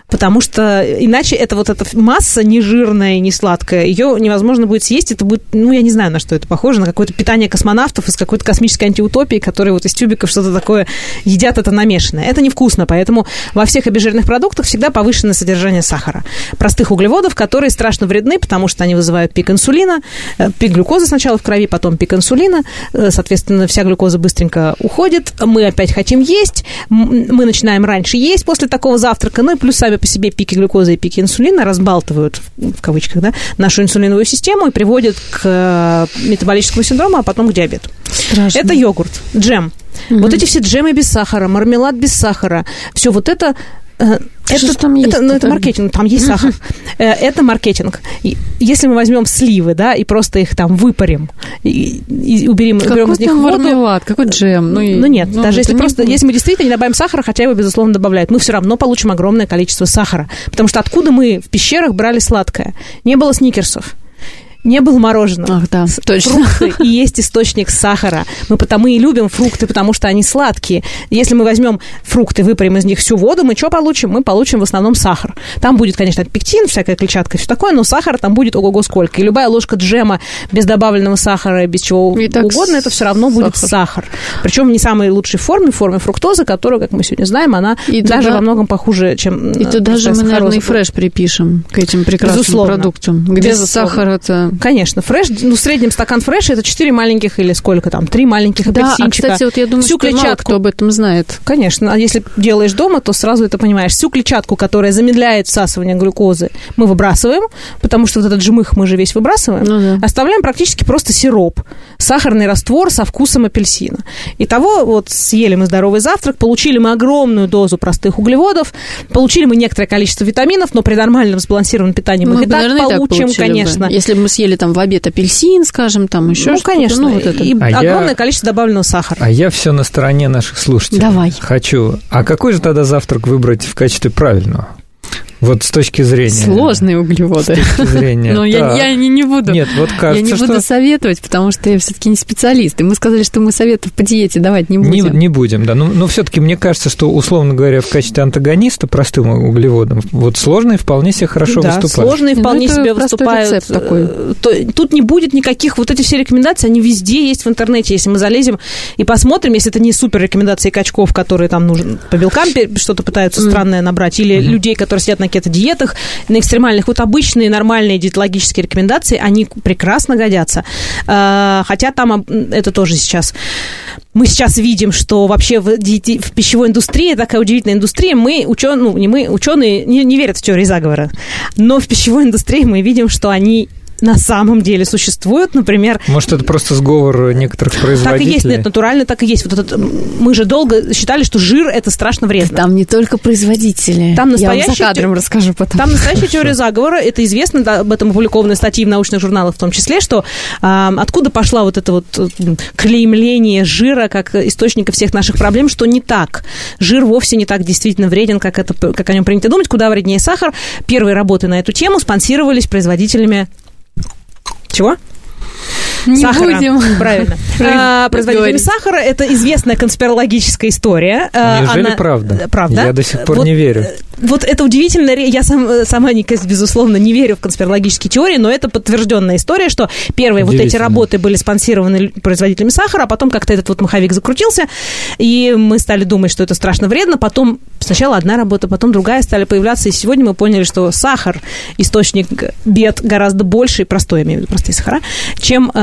потому что иначе это вот эта масса не жирная, не сладкая, ее невозможно будет съесть, это будет, ну, я не знаю, на что это похоже, на какое-то питание космонавтов из какой-то космической антиутопии, которые вот из тюбиков что-то такое едят, это намешанное. Это невкусно, поэтому во всех обезжиренных продуктах всегда повышенное содержание сахара. Простых углеводов, которые страшно вредны, потому что они вызывают пик инсулина, э, пик глюкозы сначала в крови, потом пик инсулина, э, соответственно, вся глюкоза быстренько уходит, мы опять хотим есть, мы начинаем раньше есть после такого завтрака, ну и плюс сами по себе пики глюкозы и пики инсулина разбалтывают, в кавычках, да, нашу инсулиновую систему и приводят к э, метаболическому синдрому, а потом к диабету. Страшно. Это йогурт, джем. Угу. Вот эти все джемы без сахара, мармелад без сахара, все вот это это, там есть? Это, ну, это маркетинг, там есть сахар. Э, это маркетинг. Если мы возьмем сливы, да, и просто их там выпарим, и, и уберем, какой уберем из них воду... мармелад, какой джем? Ну, ну нет, ну, даже если просто, будет. если мы действительно не добавим сахара, хотя его, безусловно, добавляют, мы все равно получим огромное количество сахара. Потому что откуда мы в пещерах брали сладкое? Не было сникерсов не было мороженого. Ах, да, точно. Фрукты и есть источник сахара. Мы потому и любим фрукты, потому что они сладкие. Если мы возьмем фрукты, выпарим из них всю воду, мы что получим? Мы получим в основном сахар. Там будет, конечно, пектин, всякая клетчатка, все такое, но сахар там будет ого-го сколько. И любая ложка джема без добавленного сахара, без чего и угодно, это все равно сахар. будет сахар. Причем не самой лучшей форме, в форме фруктозы, которая, как мы сегодня знаем, она и даже туда, во многом похуже, чем И туда же мы, наверное, и фреш припишем к этим прекрасным Безусловно. продуктам, где Безусловно. сахар это Конечно, фреш, ну, в среднем стакан фреша это 4 маленьких или сколько там, 3 маленьких да, апельсинчика. А, кстати, вот я думаю, Всю что клетчатку. мало кто об этом знает. Конечно, а если делаешь дома, то сразу это понимаешь. Всю клетчатку, которая замедляет всасывание глюкозы, мы выбрасываем, потому что вот этот жмых мы же весь выбрасываем. Ну, да. Оставляем практически просто сироп, сахарный раствор со вкусом апельсина. Итого, вот съели мы здоровый завтрак, получили мы огромную дозу простых углеводов, получили мы некоторое количество витаминов, но при нормальном сбалансированном питании мы, мы их и так получим, так конечно. Бы. Если бы мы съели там в обед апельсин, скажем, там еще Ну, конечно, ну, вот это. и а огромное я... количество добавленного сахара. А я все на стороне наших слушателей. Давай. Хочу. А какой же тогда завтрак выбрать в качестве правильного? Вот с точки зрения... Сложные углеводы. С точки зрения... Но я, я не, не буду... Нет, вот кажется, Я не буду что... советовать, потому что я все таки не специалист. И мы сказали, что мы советов по диете давать не будем. Не, не будем, да. Но, но все таки мне кажется, что, условно говоря, в качестве антагониста простым углеводам вот сложные вполне себе хорошо да, выступают. сложные ну, вполне ну, себе выступают. Такой. Э, тут не будет никаких... Вот эти все рекомендации, они везде есть в интернете. Если мы залезем и посмотрим, если это не супер рекомендации качков, которые там нужно по белкам что-то пытаются странное набрать, или людей, которые сидят на кето-диетах, на экстремальных. Вот обычные нормальные диетологические рекомендации, они прекрасно годятся. А, хотя там это тоже сейчас... Мы сейчас видим, что вообще в, в пищевой индустрии, такая удивительная индустрия, мы, ученые, ну, не мы, ученые, не, не верят в теории заговора, но в пищевой индустрии мы видим, что они на самом деле существуют, например... Может, это просто сговор некоторых производителей? Так и есть, нет, натурально так и есть. Вот этот, мы же долго считали, что жир – это страшно вредно. Там не только производители. Там настоящая, Я вам за кадром расскажу потом. Там настоящая теория заговора, это известно, да, об этом опубликованы статьи в научных журналах в том числе, что а, откуда пошла вот это вот клеймление жира как источника всех наших проблем, что не так. Жир вовсе не так действительно вреден, как, это, как о нем принято думать, куда вреднее сахар. Первые работы на эту тему спонсировались производителями чего? Не сахара. будем. Правильно. А, производителями сахара это известная конспирологическая история. А, Неужели Она... правда? Правда. Я до сих пор вот, не верю. Э, вот это удивительно. Я сам, сама, безусловно, не верю в конспирологические теории, но это подтвержденная история, что первые вот эти работы были спонсированы производителями сахара, а потом как-то этот вот маховик закрутился, и мы стали думать, что это страшно вредно. Потом сначала одна работа, потом другая стали появляться, и сегодня мы поняли, что сахар источник бед гораздо больше, простой, я имею в виду простые сахара, чем э,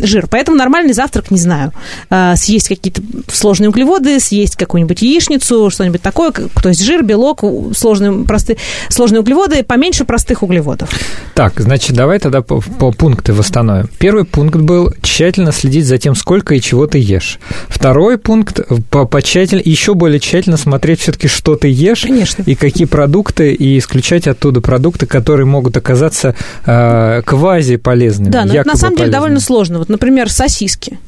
жир. Поэтому нормальный завтрак, не знаю, э, съесть какие-то сложные углеводы, съесть какую-нибудь яичницу, что-нибудь такое, то есть жир, белок, сложные, простые, сложные углеводы, поменьше простых углеводов. Так, значит, давай тогда по, по пункты восстановим. Первый пункт был тщательно следить за тем, сколько и чего ты ешь. Второй пункт по, по тщательно, еще более тщательно смотреть все-таки, что ты ешь Конечно. и какие продукты, и исключать оттуда продукты, которые могут оказаться э, квази полезными. Да, но на самом деле довольно сложно. Вот, например, сосиски.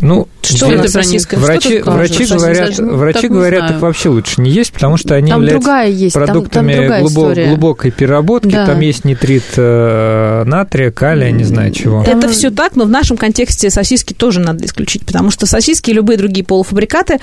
Ну, что это сосиска? Врачи, что врачи говорят, ну, врачи говорят, так вообще лучше не есть, потому что они там являются есть, продуктами там, там глубок, глубокой переработки. Да. Там есть нитрит э, натрия, калия, не знаю чего. Это все так, но в нашем контексте сосиски тоже надо исключить, потому что сосиски и любые другие полуфабрикаты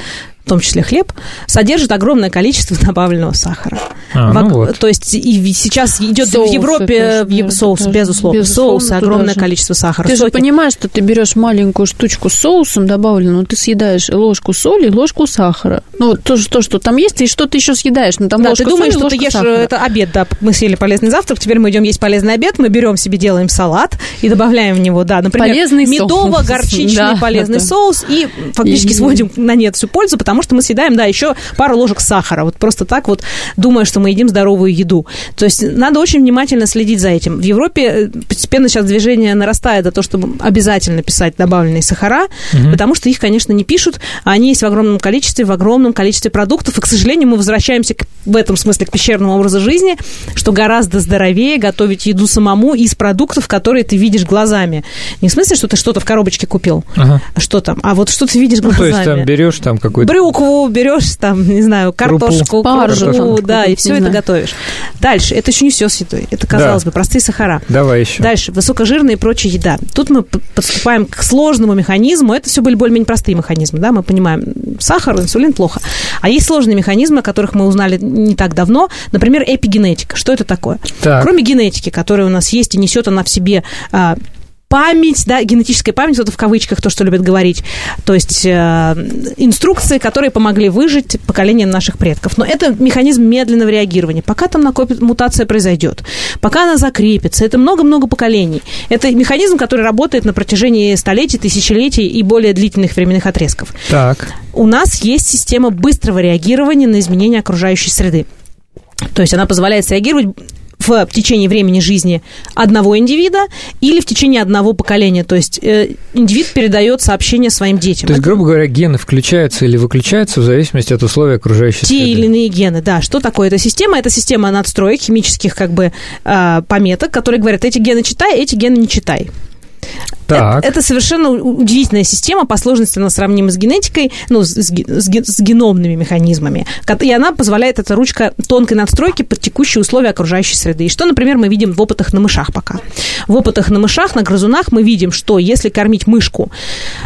в том числе хлеб, содержит огромное количество добавленного сахара. А, ну вот. То есть и сейчас идет соусы в Европе тоже, в, соус, тоже, безусловно, безусловно, соус, огромное количество сахара. Ты соки. же понимаешь, что ты берешь маленькую штучку с соусом добавленную, ты съедаешь ложку соли и ложку сахара. Ну, то, то, что там есть, и что ты еще съедаешь. Ну, там да, ложка ты думаешь, соли, что ты ешь сахара. это обед, да, мы съели полезный завтрак, теперь мы идем есть полезный обед, мы берем себе, делаем салат и добавляем в него, да, например, полезный медово-горчичный да, полезный да. соус, и фактически и... сводим на нет всю пользу, потому что мы съедаем, да, еще пару ложек сахара, вот просто так вот, думая, что мы едим здоровую еду. То есть надо очень внимательно следить за этим. В Европе э, постепенно сейчас движение нарастает за то, чтобы обязательно писать добавленные сахара, угу. потому что их, конечно, не пишут, а они есть в огромном количестве, в огромном количестве продуктов, и, к сожалению, мы возвращаемся к, в этом смысле к пещерному образу жизни, что гораздо здоровее готовить еду самому из продуктов, которые ты видишь глазами. Не в смысле, что ты что-то в коробочке купил, ага. что там, а вот что ты видишь глазами. Ну, то есть там берешь там какой-то... Брюкву берешь, там, не знаю, картошку, паржу, да, и все это знаю. готовишь. Дальше, это еще не все с едой. Это, казалось да. бы, простые сахара. Давай еще. Дальше, высокожирная и прочая еда. Тут мы подступаем к сложному механизму. Это все были более-менее простые механизмы, да, мы понимаем, сахар, инсулин плохо. А есть сложные механизмы, о которых мы узнали не так давно. Например, эпигенетика. Что это такое? Так. Кроме генетики, которая у нас есть и несет она в себе а, память, да, генетическая память, вот это в кавычках то, что любят говорить, то есть э, инструкции, которые помогли выжить поколениям наших предков. Но это механизм медленного реагирования. Пока там накопит, мутация произойдет, пока она закрепится, это много-много поколений. Это механизм, который работает на протяжении столетий, тысячелетий и более длительных временных отрезков. Так. У нас есть система быстрого реагирования на изменения окружающей среды. То есть она позволяет реагировать в течение времени жизни одного индивида или в течение одного поколения. То есть э, индивид передает сообщение своим детям. То есть, грубо говоря, гены включаются или выключаются в зависимости от условий окружающей Те среды. Те или иные гены, да. Что такое эта система? Это система надстроек, химических как бы э, пометок, которые говорят, эти гены читай, эти гены не читай. Так. Это, это совершенно удивительная система, по сложности она сравнима с генетикой, ну, с, с, с геномными механизмами. И она позволяет, эта ручка тонкой надстройки под текущие условия окружающей среды. И что, например, мы видим в опытах на мышах пока. В опытах на мышах, на грызунах мы видим, что если кормить мышку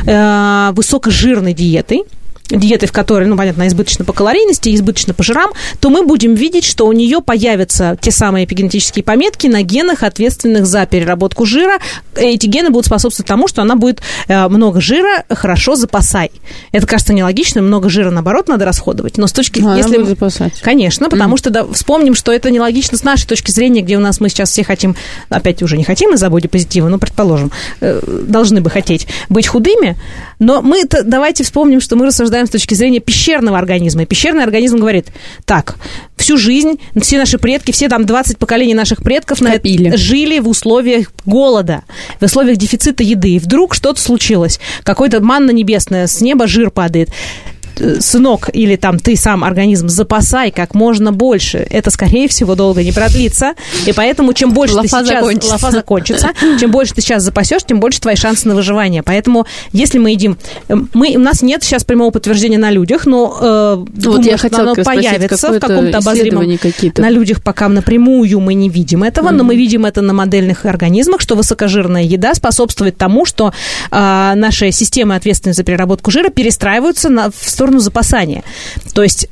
э, высокожирной диетой, диеты, в которой, ну, понятно, избыточно по калорийности, избыточно по жирам, то мы будем видеть, что у нее появятся те самые эпигенетические пометки на генах, ответственных за переработку жира. Эти гены будут способствовать тому, что она будет э, много жира, хорошо запасай. Это кажется нелогично, много жира, наоборот, надо расходовать. Но с точки... А, если... будет запасать. Конечно, потому mm. что да, вспомним, что это нелогично с нашей точки зрения, где у нас мы сейчас все хотим, опять уже не хотим из-за позитива, но, предположим, э, должны бы хотеть быть худыми, но мы давайте вспомним, что мы рассуждаем наблюдаем с точки зрения пещерного организма. И пещерный организм говорит, так, всю жизнь все наши предки, все там 20 поколений наших предков на это, жили в условиях голода, в условиях дефицита еды. И вдруг что-то случилось, какой-то манна небесная, с неба жир падает сынок или там ты сам организм запасай как можно больше. Это, скорее всего, долго не продлится. И поэтому чем больше лафа ты сейчас... Закончится. Лафа закончится. Чем больше ты сейчас запасешь, тем больше твои шансы на выживание. Поэтому, если мы едим... Эм, мы, у нас нет сейчас прямого подтверждения на людях, но э, вот думаю, я что оно появится в каком-то обозримом... На людях пока напрямую мы не видим этого, mm-hmm. но мы видим это на модельных организмах, что высокожирная еда способствует тому, что э, наши системы ответственные за переработку жира перестраиваются на, в сторону запасания. То есть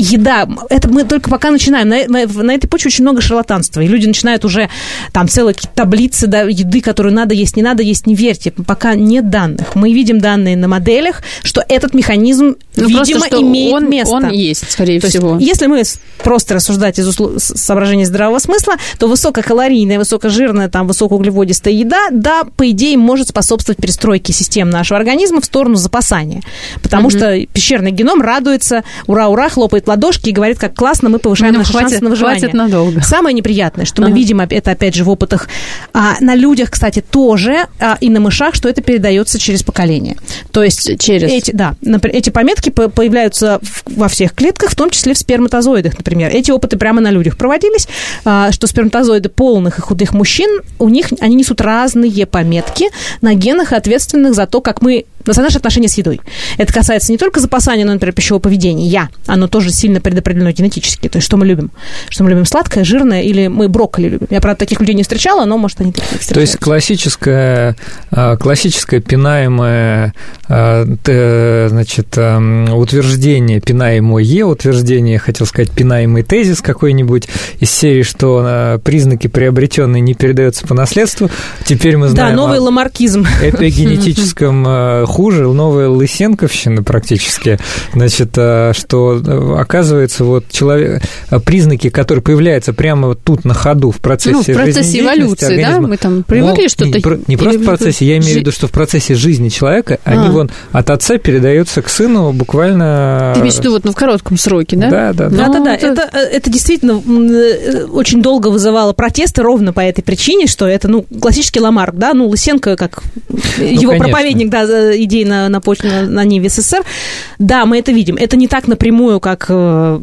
еда, это мы только пока начинаем. На, на, на этой почве очень много шарлатанства. И люди начинают уже там целые таблицы да, еды, которую надо есть, не надо есть, не верьте. Пока нет данных. Мы видим данные на моделях, что этот механизм, ну, видимо, просто, имеет он, место. Он есть, скорее то всего. Есть, если мы просто рассуждать из услов... соображений здравого смысла, то высококалорийная, высокожирная, там, высокоуглеводистая еда, да, по идее, может способствовать перестройке систем нашего организма в сторону запасания. Потому угу. что пещерный геном радуется, ура-ура, хлопает ладошки и говорит, как классно мы повышаем ну, наши хватит, шансы на выживание. Хватит надолго. Самое неприятное, что ага. мы видим это, опять же, в опытах а, на людях, кстати, тоже, а, и на мышах, что это передается через поколение. То есть через... Эти, да, эти пометки появляются во всех клетках, в том числе в сперматозоидах, например. Эти опыты прямо на людях проводились, а, что сперматозоиды полных и худых мужчин, у них они несут разные пометки на генах, ответственных за то, как мы за наше отношение с едой. Это касается не только запасания, но, например, пищевого поведения. Я. Оно тоже сильно предопределено генетически. То есть, что мы любим? Что мы любим сладкое, жирное, или мы брокколи любим? Я, правда, таких людей не встречала, но, может, они таких То есть, классическая, а, классическая пинаемая, а, значит, а, утверждение, пинаемое утверждение, хотел сказать, пинаемый тезис какой-нибудь из серии, что признаки приобретенные не передаются по наследству. Теперь мы знаем... Да, новый ламаркизм. Эпигенетическом хуже, новая лысенковщина практически, значит, а, что э, оказывается вот человек, а, признаки, которые появляются прямо вот тут на ходу в процессе Ну, в процессе эволюции, организма, да? Мы там привыкли что-то... Не, не просто в процессе, я имею в виду, что в процессе жизни человека а. они вон от отца передаются к сыну буквально... Ты имеешь в виду вот ну, в коротком сроке, да? Да, да. Да, да, да. Это, это, это действительно э, очень долго вызывало протесты ровно по этой причине, что это, ну, классический Ламарк, да, ну, Лысенко, как ну, его конечно. проповедник, да, идей на, на, почве, на, на Ниве СССР. Да, мы это видим. Это не так напрямую, как э,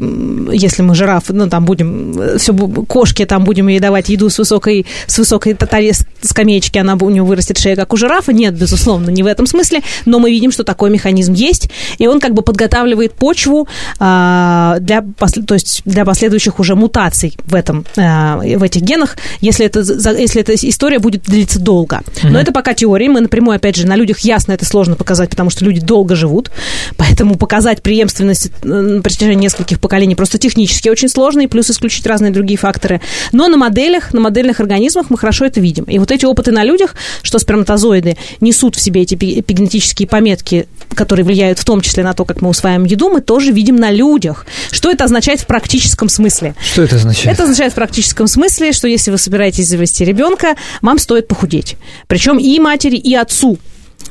если мы жираф, ну, там будем, э, все, кошки, там будем ей давать еду с высокой, с высокой татаре скамеечки, она у нее вырастет шея, как у жирафа. Нет, безусловно, не в этом смысле, но мы видим, что такой механизм есть, и он как бы подготавливает почву а, для, то есть для последующих уже мутаций в, этом, а, в этих генах, если, это, если эта история будет длиться долго. Но mm-hmm. это пока теория, мы напрямую, опять же, на людях ясно это сложно показать, потому что люди долго живут, поэтому показать преемственность э, на протяжении нескольких поколений просто технически очень сложно, и плюс исключить разные другие факторы. Но на моделях, на модельных организмах мы хорошо это видим. И вот эти опыты на людях, что сперматозоиды несут в себе эти эпигенетические пометки, которые влияют в том числе на то, как мы усваиваем еду, мы тоже видим на людях. Что это означает в практическом смысле? Что это означает? Это означает в практическом смысле, что если вы собираетесь завести ребенка, вам стоит похудеть. Причем и матери, и отцу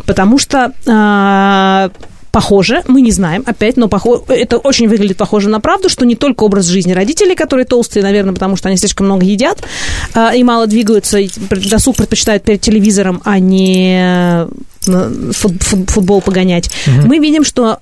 потому что э, похоже, мы не знаем, опять, но похоже, это очень выглядит похоже на правду, что не только образ жизни родителей, которые толстые, наверное, потому что они слишком много едят э, и мало двигаются, и досуг предпочитают перед телевизором, а не футбол погонять. Угу. Мы видим, что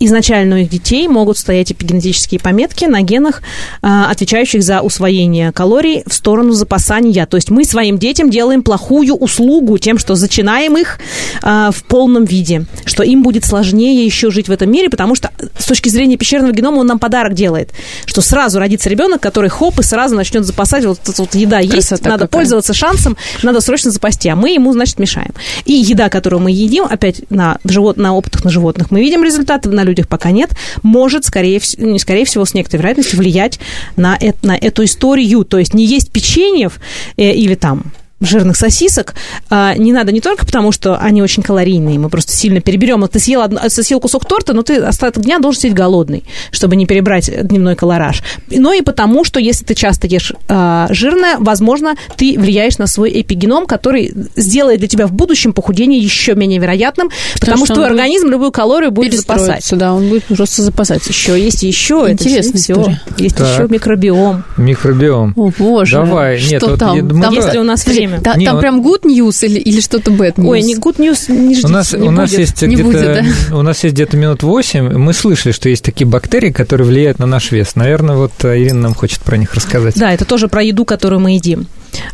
изначально у их детей могут стоять эпигенетические пометки на генах, а, отвечающих за усвоение калорий в сторону запасания. То есть мы своим детям делаем плохую услугу тем, что зачинаем их а, в полном виде, что им будет сложнее еще жить в этом мире, потому что с точки зрения пещерного генома он нам подарок делает, что сразу родится ребенок, который хоп и сразу начнет запасать, вот, вот, вот еда Красота есть, надо какая. пользоваться шансом, надо срочно запасти, а мы ему, значит, мешаем. И еда, которую мы едим, опять на, живот, на опытах на животных, мы видим результаты на людях пока нет, может, скорее, не скорее всего, с некоторой вероятностью влиять на, это, на эту историю. То есть не есть печеньев э, или там жирных сосисок а, не надо не только потому, что они очень калорийные, мы просто сильно переберем. Ты съел, ты съел кусок торта, но ты остаток дня должен сидеть голодный, чтобы не перебрать дневной колораж. Но и потому, что если ты часто ешь а, жирное, возможно, ты влияешь на свой эпигеном, который сделает для тебя в будущем похудение еще менее вероятным, потому, потому что, что твой организм любую калорию будет запасать. Да, он будет просто запасать. Еще есть еще. Интересно все. Есть так. еще микробиом. Микробиом. О, боже. Давай. Нет, вот, там? Я, там если у нас время время. Та, не, там вот... прям good news или, или что-то bad news? Ой, не good news не ждите, у нас, не у нас будет. есть Не где-то, будет, да? У нас есть где-то минут 8. Мы слышали, что есть такие бактерии, которые влияют на наш вес. Наверное, вот э, Ирина нам хочет про них рассказать. Да, это тоже про еду, которую мы едим.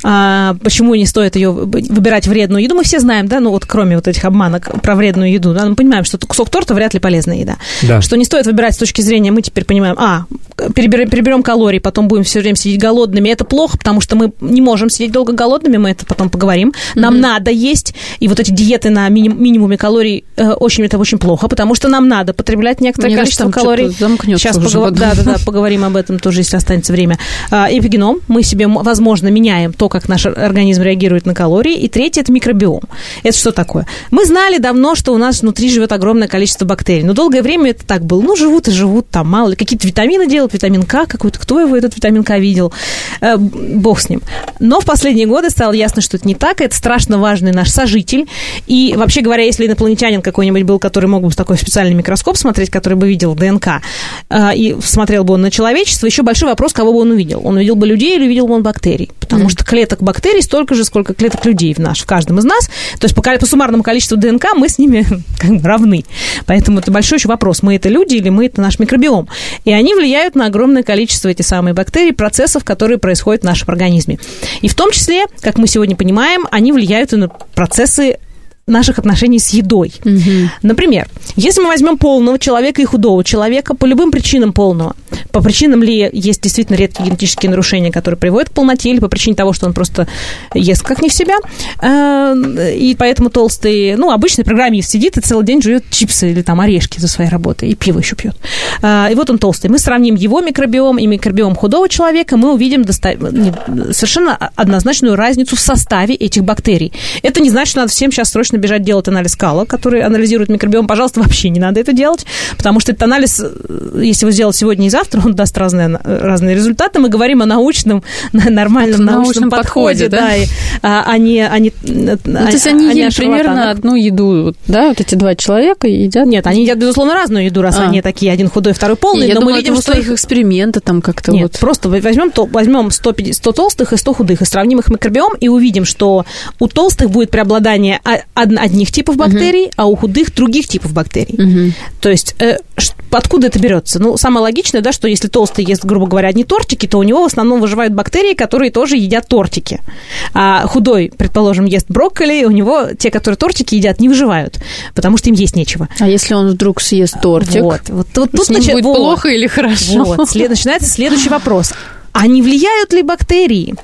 А, почему не стоит ее выбирать вредную еду? Мы все знаем, да, ну вот кроме вот этих обманок про вредную еду, да, мы понимаем, что кусок торта вряд ли полезная еда. Да. Что не стоит выбирать с точки зрения, мы теперь понимаем, а, переберем, переберем калории, потом будем все время сидеть голодными. Это плохо, потому что мы не можем сидеть долго голодными, мы это потом поговорим. Нам mm-hmm. надо есть, и вот эти диеты на миним, минимуме калорий э, очень это очень плохо, потому что нам надо потреблять некоторое Мне количество кажется, калорий. Сейчас поговор... да, да, да, поговорим об этом тоже, если останется время. А, эпигеном, мы себе, возможно, меняем то, как наш организм реагирует на калории. И третье – это микробиом. Это что такое? Мы знали давно, что у нас внутри живет огромное количество бактерий. Но долгое время это так было. Ну, живут и живут там, мало ли. Какие-то витамины делают, витамин К какой-то. Кто его этот витамин К видел? Э, бог с ним. Но в последние годы стало ясно, что это не так. Это страшно важный наш сожитель. И вообще говоря, если инопланетянин какой-нибудь был, который мог бы в такой специальный микроскоп смотреть, который бы видел ДНК, э, и смотрел бы он на человечество, еще большой вопрос, кого бы он увидел. Он увидел бы людей или увидел бы он бактерий? Потому mm. Что клеток бактерий столько же, сколько клеток людей в наш, в каждом из нас. То есть по, по суммарному количеству ДНК мы с ними как бы равны. Поэтому это большой еще вопрос, мы это люди или мы это наш микробиом. И они влияют на огромное количество эти самые бактерий, процессов, которые происходят в нашем организме. И в том числе, как мы сегодня понимаем, они влияют и на процессы наших отношений с едой. Угу. Например, если мы возьмем полного человека и худого человека, по любым причинам полного, по причинам ли есть действительно редкие генетические нарушения, которые приводят к полноте, или по причине того, что он просто ест как не в себя, э, и поэтому толстый, ну, обычный программист сидит и целый день жует чипсы или там орешки за своей работой, и пиво еще пьет. Э, и вот он толстый. Мы сравним его микробиом и микробиом худого человека, мы увидим совершенно однозначную разницу в составе этих бактерий. Это не значит, что надо всем сейчас срочно бежать делать анализ кала, который анализирует микробиом. Пожалуйста, вообще не надо это делать, потому что этот анализ, э, если его сделать сегодня и завтра, он даст разные, разные результаты. Мы говорим о научном, нормальном научном, научном подходе, подходе да, да и, а, они, они, ну, то есть они, ели примерно одну еду, да, вот эти два человека едят? Нет, они едят, безусловно, разную еду, раз а. они такие, один худой, второй полный, я но думала, мы видим, что их эксперимента там как-то Нет, вот. просто возьмем, то, возьмем 150, 100 толстых и 100 худых и сравним их микробиом и увидим, что у толстых будет преобладание одних типов бактерий, угу. а у худых других типов бактерий. Угу. То есть э, откуда это берется? Ну, самое логичное, да, что если толстый ест, грубо говоря, одни тортики, то у него в основном выживают бактерии, которые тоже едят тортики. А худой, предположим, ест брокколи, у него те, которые тортики едят, не выживают, потому что им есть нечего. А если он вдруг съест тортик? Вот, вот, вот тут с ним начи... будет вот, плохо или хорошо? Вот, след... начинается следующий вопрос. А не влияют ли бактерии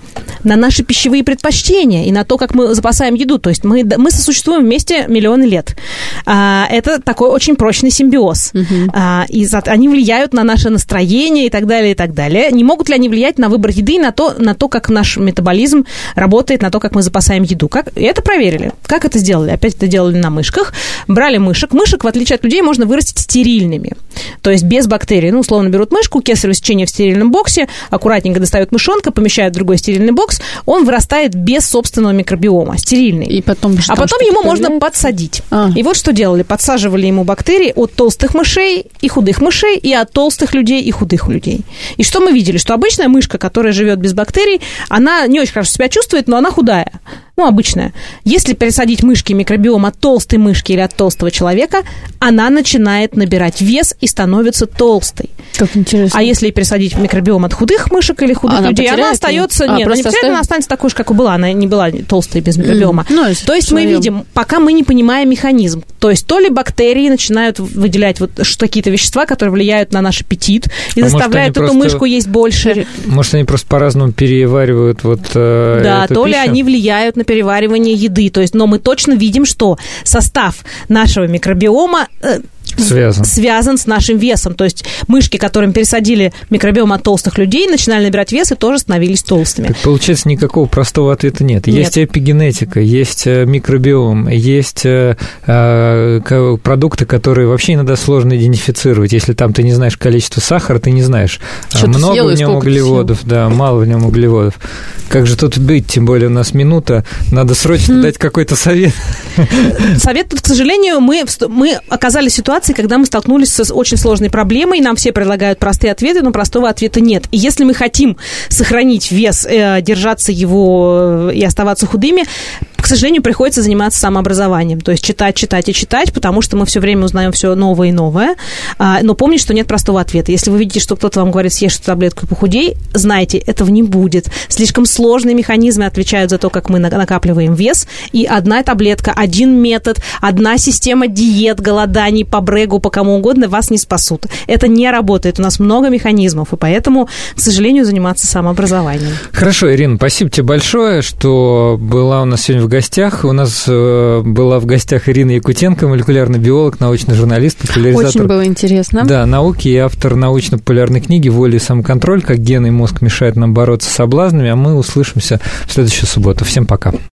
на наши пищевые предпочтения и на то, как мы запасаем еду? То есть мы, мы сосуществуем вместе миллионы лет. А, это такой очень прочный симбиоз. Угу. А, и за, они влияют на наше настроение и так далее, и так далее. Не могут ли они влиять на выбор еды и на то, на то как наш метаболизм работает, на то, как мы запасаем еду? Как? И это проверили. Как это сделали? Опять это делали на мышках. Брали мышек. Мышек, в отличие от людей, можно вырастить стерильными. То есть без бактерий. Ну, условно, берут мышку, кесарево сечение в стерильном боксе, аккуратненько достают мышонка, помещают в другой стерильный бокс, он вырастает без собственного микробиома, стерильный. И потом а потом ему можно подсадить. А. И вот что делали. Подсаживали ему бактерии от толстых мышей и худых мышей, и от толстых людей и худых людей. И что мы видели? Что обычная мышка, которая живет без бактерий, она не очень хорошо себя чувствует, но она худая ну, обычная. Если пересадить мышки микробиом от толстой мышки или от толстого человека, она начинает набирать вес и становится толстой. Как интересно. А если пересадить микробиом от худых мышек или худых она людей, она остается... А, нет, она не потеряет, она останется такой же, как и была. Она не была толстой без микробиома. Ну, То есть мы видим, пока мы не понимаем механизм. То есть то ли бактерии начинают выделять вот какие-то вещества, которые влияют на наш аппетит и А заставляют эту просто- мышку есть больше. Может, они просто по-разному переваривают вот э, Да, эту то ли пищу? они влияют на переваривание еды. То есть, но мы точно видим, что состав нашего микробиома э, Связан. связан с нашим весом. То есть мышки, которым пересадили микробиом от толстых людей, начинали набирать вес и тоже становились толстыми. Так получается, никакого простого ответа нет. Нет. Есть эпигенетика, есть э, микробиом, есть э, э, продукты, которые вообще иногда сложно идентифицировать. Если там ты не знаешь количество сахара, ты не знаешь, а Что много съел и в нем углеводов, да, мало в нем углеводов. Как же тут быть? Тем более у нас минута, надо срочно дать какой-то совет. Совет тут, к сожалению, мы, мы оказались в ситуации, ситуации, когда мы столкнулись с очень сложной проблемой, нам все предлагают простые ответы, но простого ответа нет. И если мы хотим сохранить вес, э, держаться его э, и оставаться худыми, к сожалению, приходится заниматься самообразованием. То есть читать, читать и читать, потому что мы все время узнаем все новое и новое. А, но помните, что нет простого ответа. Если вы видите, что кто-то вам говорит, съешь эту таблетку и похудей, знайте, этого не будет. Слишком сложные механизмы отвечают за то, как мы накапливаем вес. И одна таблетка, один метод, одна система диет, голоданий по брегу, по кому угодно вас не спасут. Это не работает. У нас много механизмов, и поэтому, к сожалению, заниматься самообразованием. Хорошо, Ирина, спасибо тебе большое, что была у нас сегодня в гостях. У нас э, была в гостях Ирина Якутенко, молекулярный биолог, научный журналист, популяризатор. Очень было интересно. Да, науки и автор научно-популярной книги «Воля и самоконтроль. Как гены и мозг мешают нам бороться с соблазнами». А мы услышимся в следующую субботу. Всем пока.